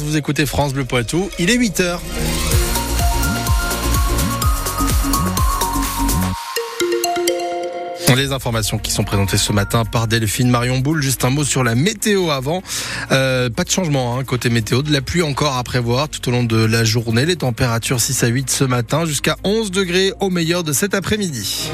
vous écoutez France Bleu Poitou, il est 8h. Les informations qui sont présentées ce matin par Delphine Marion Boule. Juste un mot sur la météo avant. Euh, pas de changement hein, côté météo. De la pluie encore à prévoir tout au long de la journée. Les températures 6 à 8 ce matin jusqu'à 11 degrés au meilleur de cet après-midi.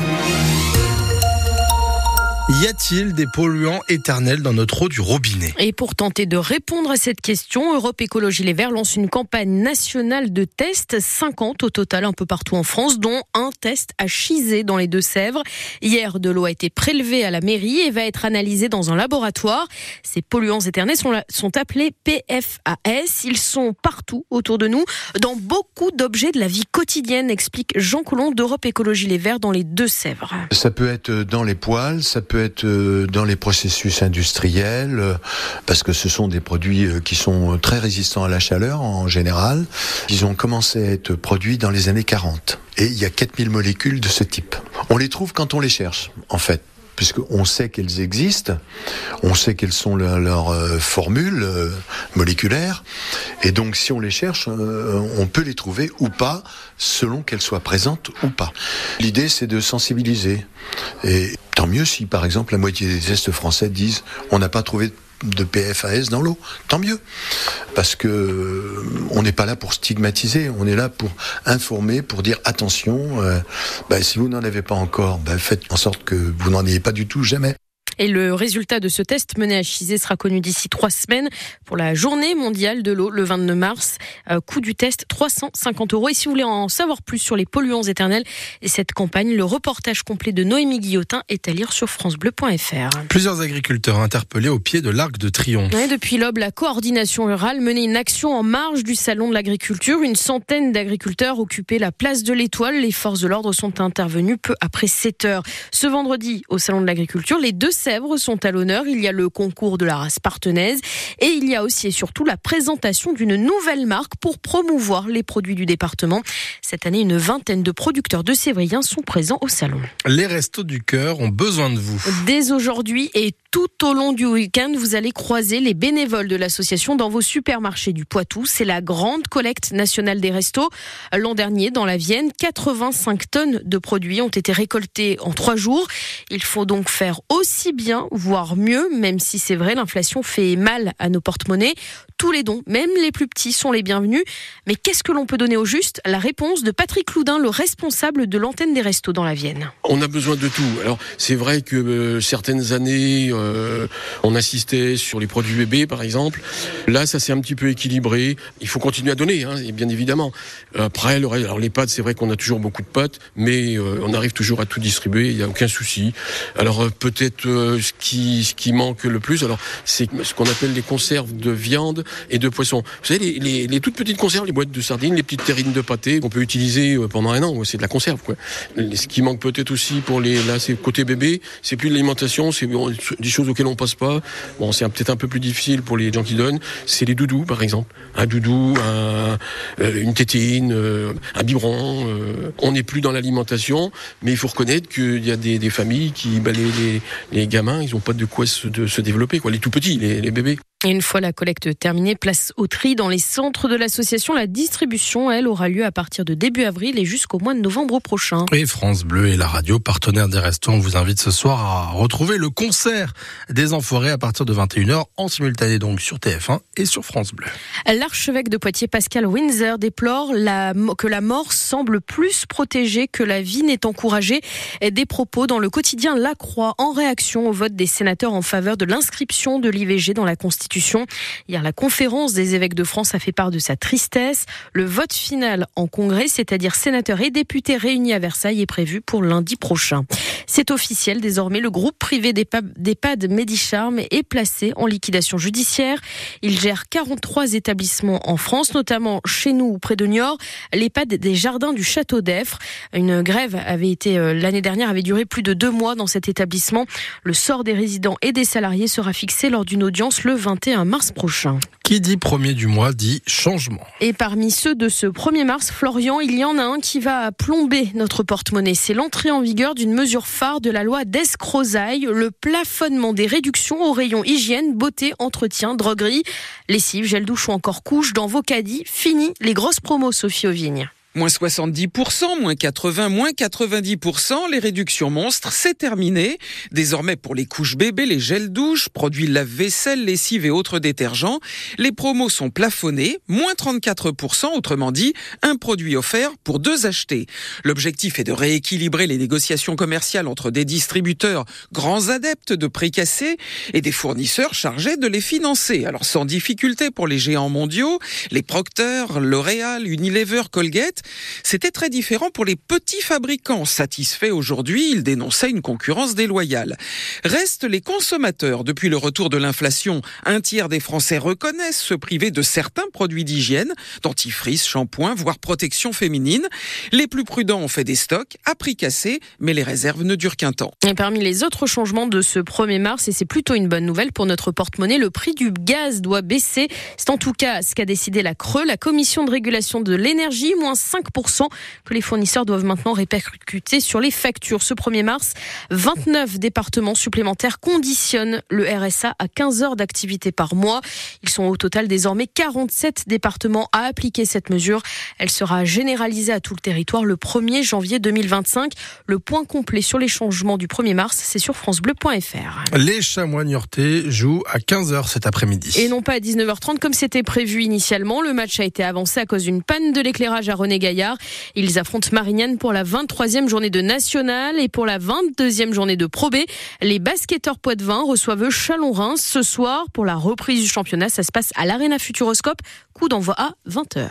Y a-t-il des polluants éternels dans notre eau du robinet? Et pour tenter de répondre à cette question, Europe Écologie Les Verts lance une campagne nationale de tests, 50 au total un peu partout en France, dont un test à Chizé dans les Deux-Sèvres. Hier, de l'eau a été prélevée à la mairie et va être analysée dans un laboratoire. Ces polluants éternels sont, sont appelés PFAS. Ils sont partout autour de nous, dans beaucoup d'objets de la vie quotidienne, explique Jean Coulon d'Europe Écologie Les Verts dans les Deux-Sèvres. Ça peut être dans les poils, ça peut être euh, dans les processus industriels, euh, parce que ce sont des produits euh, qui sont très résistants à la chaleur en général. Ils ont commencé à être produits dans les années 40. Et il y a 4000 molécules de ce type. On les trouve quand on les cherche, en fait puisqu'on sait qu'elles existent, on sait quelles sont leurs formules moléculaires, et donc si on les cherche, on peut les trouver ou pas, selon qu'elles soient présentes ou pas. L'idée, c'est de sensibiliser. Et Tant mieux si, par exemple, la moitié des tests français disent on n'a pas trouvé de PFAS dans l'eau. Tant mieux. Parce que euh, on n'est pas là pour stigmatiser, on est là pour informer, pour dire attention, euh, bah, si vous n'en avez pas encore, bah, faites en sorte que vous n'en ayez pas du tout jamais. Et le résultat de ce test mené à Chizé sera connu d'ici trois semaines pour la journée mondiale de l'eau le 29 mars. Euh, coût du test 350 euros. Et si vous voulez en savoir plus sur les polluants éternels et cette campagne, le reportage complet de Noémie Guillotin est à lire sur francebleu.fr. Plusieurs agriculteurs interpellés au pied de l'Arc de Triomphe. depuis l'aube, la coordination rurale menait une action en marge du salon de l'agriculture. Une centaine d'agriculteurs occupaient la place de l'Étoile. Les forces de l'ordre sont intervenues peu après 7 heures. Ce vendredi, au salon de l'agriculture, les deux Sèvres sont à l'honneur. Il y a le concours de la race partenaise et il y a aussi et surtout la présentation d'une nouvelle marque pour promouvoir les produits du département. Cette année, une vingtaine de producteurs de Sévriens sont présents au salon. Les restos du cœur ont besoin de vous. Dès aujourd'hui et tout au long du week-end, vous allez croiser les bénévoles de l'association dans vos supermarchés du Poitou. C'est la grande collecte nationale des restos. L'an dernier, dans la Vienne, 85 tonnes de produits ont été récoltés en trois jours. Il faut donc faire aussi bien, voire mieux, même si c'est vrai, l'inflation fait mal à nos porte-monnaies. Tous les dons, même les plus petits, sont les bienvenus. Mais qu'est-ce que l'on peut donner au juste? La réponse de Patrick Loudin, le responsable de l'antenne des restos dans la Vienne. On a besoin de tout. Alors, c'est vrai que euh, certaines années, on insistait sur les produits bébés, par exemple. Là, ça s'est un petit peu équilibré. Il faut continuer à donner, hein, bien évidemment. Après, le, alors les pâtes, c'est vrai qu'on a toujours beaucoup de pâtes, mais euh, on arrive toujours à tout distribuer. Il n'y a aucun souci. Alors peut-être ce qui ce qui manque le plus, alors c'est ce qu'on appelle les conserves de viande et de poisson. Vous savez, les, les, toutes petites conserves, les boîtes de sardines, les petites terrines de pâté qu'on peut utiliser euh, pendant un an. C'est de la conserve, quoi. Ce qui manque peut-être aussi pour les, là, c'est côté bébé, c'est plus l'alimentation, c'est des choses auxquelles on passe pas. Bon, c'est peut-être un peu plus difficile pour les gens qui donnent. C'est les doudous, par exemple. Un doudou, euh, une tétine, euh, un biberon. on n'est plus dans l'alimentation, mais il faut reconnaître qu'il y a des, familles qui, bah, les, gamins, ils ont pas de quoi se, développer, quoi. Les tout petits, les bébés. Et une fois la collecte terminée, place au tri dans les centres de l'association. La distribution, elle, aura lieu à partir de début avril et jusqu'au mois de novembre prochain. Et France Bleu et la radio, partenaire des restaurants, vous invite ce soir à retrouver le concert des Enforés à partir de 21h en simultané donc sur TF1 et sur France Bleu. L'archevêque de Poitiers, Pascal Windsor, déplore la, que la mort semble plus protégée que la vie n'est encouragée. Des propos dans le quotidien La Croix en réaction au vote des sénateurs en faveur de l'inscription de l'IVG dans la Constitution Hier, la conférence des évêques de France a fait part de sa tristesse. Le vote final en congrès, c'est-à-dire sénateurs et députés réunis à Versailles, est prévu pour lundi prochain. C'est officiel, désormais, le groupe privé d'EHPAD Medicharm est placé en liquidation judiciaire. Il gère 43 établissements en France, notamment chez nous, près de Niort, l'EHPAD des Jardins du Château d'Effre. Une grève avait été, euh, l'année dernière, avait duré plus de deux mois dans cet établissement. Le sort des résidents et des salariés sera fixé lors d'une audience le 20 21 mars prochain. Qui dit premier du mois dit changement. Et parmi ceux de ce 1er mars, Florian, il y en a un qui va plomber notre porte-monnaie. C'est l'entrée en vigueur d'une mesure phare de la loi d'escrozaille, le plafonnement des réductions au rayon hygiène, beauté, entretien, droguerie. Lessive, gel douche ou encore couche dans vos caddies. Fini les grosses promos, Sophie Auvigne. Moins 70%, moins 80%, moins 90%, les réductions monstres, c'est terminé. Désormais, pour les couches bébés, les gels douches, produits lave-vaisselle, lessive et autres détergents, les promos sont plafonnés, moins 34%, autrement dit, un produit offert pour deux achetés. L'objectif est de rééquilibrer les négociations commerciales entre des distributeurs grands adeptes de prix cassés et des fournisseurs chargés de les financer. Alors, sans difficulté pour les géants mondiaux, les Procter, L'Oréal, Unilever, Colgate, c'était très différent pour les petits fabricants. Satisfaits aujourd'hui, ils dénonçaient une concurrence déloyale. Restent les consommateurs. Depuis le retour de l'inflation, un tiers des Français reconnaissent se priver de certains produits d'hygiène, dentifrice, shampoing, voire protection féminine. Les plus prudents ont fait des stocks à prix cassé, mais les réserves ne durent qu'un temps. Et parmi les autres changements de ce 1er mars, et c'est plutôt une bonne nouvelle pour notre porte-monnaie, le prix du gaz doit baisser. C'est en tout cas ce qu'a décidé la Creux, la Commission de régulation de l'énergie, moins 5% que les fournisseurs doivent maintenant répercuter sur les factures. Ce 1er mars, 29 départements supplémentaires conditionnent le RSA à 15 heures d'activité par mois. Ils sont au total désormais 47 départements à appliquer cette mesure. Elle sera généralisée à tout le territoire le 1er janvier 2025. Le point complet sur les changements du 1er mars, c'est sur francebleu.fr. Les chamois niortais jouent à 15h cet après-midi. Et non pas à 19h30 comme c'était prévu initialement. Le match a été avancé à cause d'une panne de l'éclairage à René Gaillard. Ils affrontent Marignane pour la 23e journée de National et pour la 22e journée de Pro B. Les basketteurs Poitvin reçoivent Chalon-Reims ce soir pour la reprise du championnat. Ça se passe à l'Arena Futuroscope. Coup d'envoi à 20h.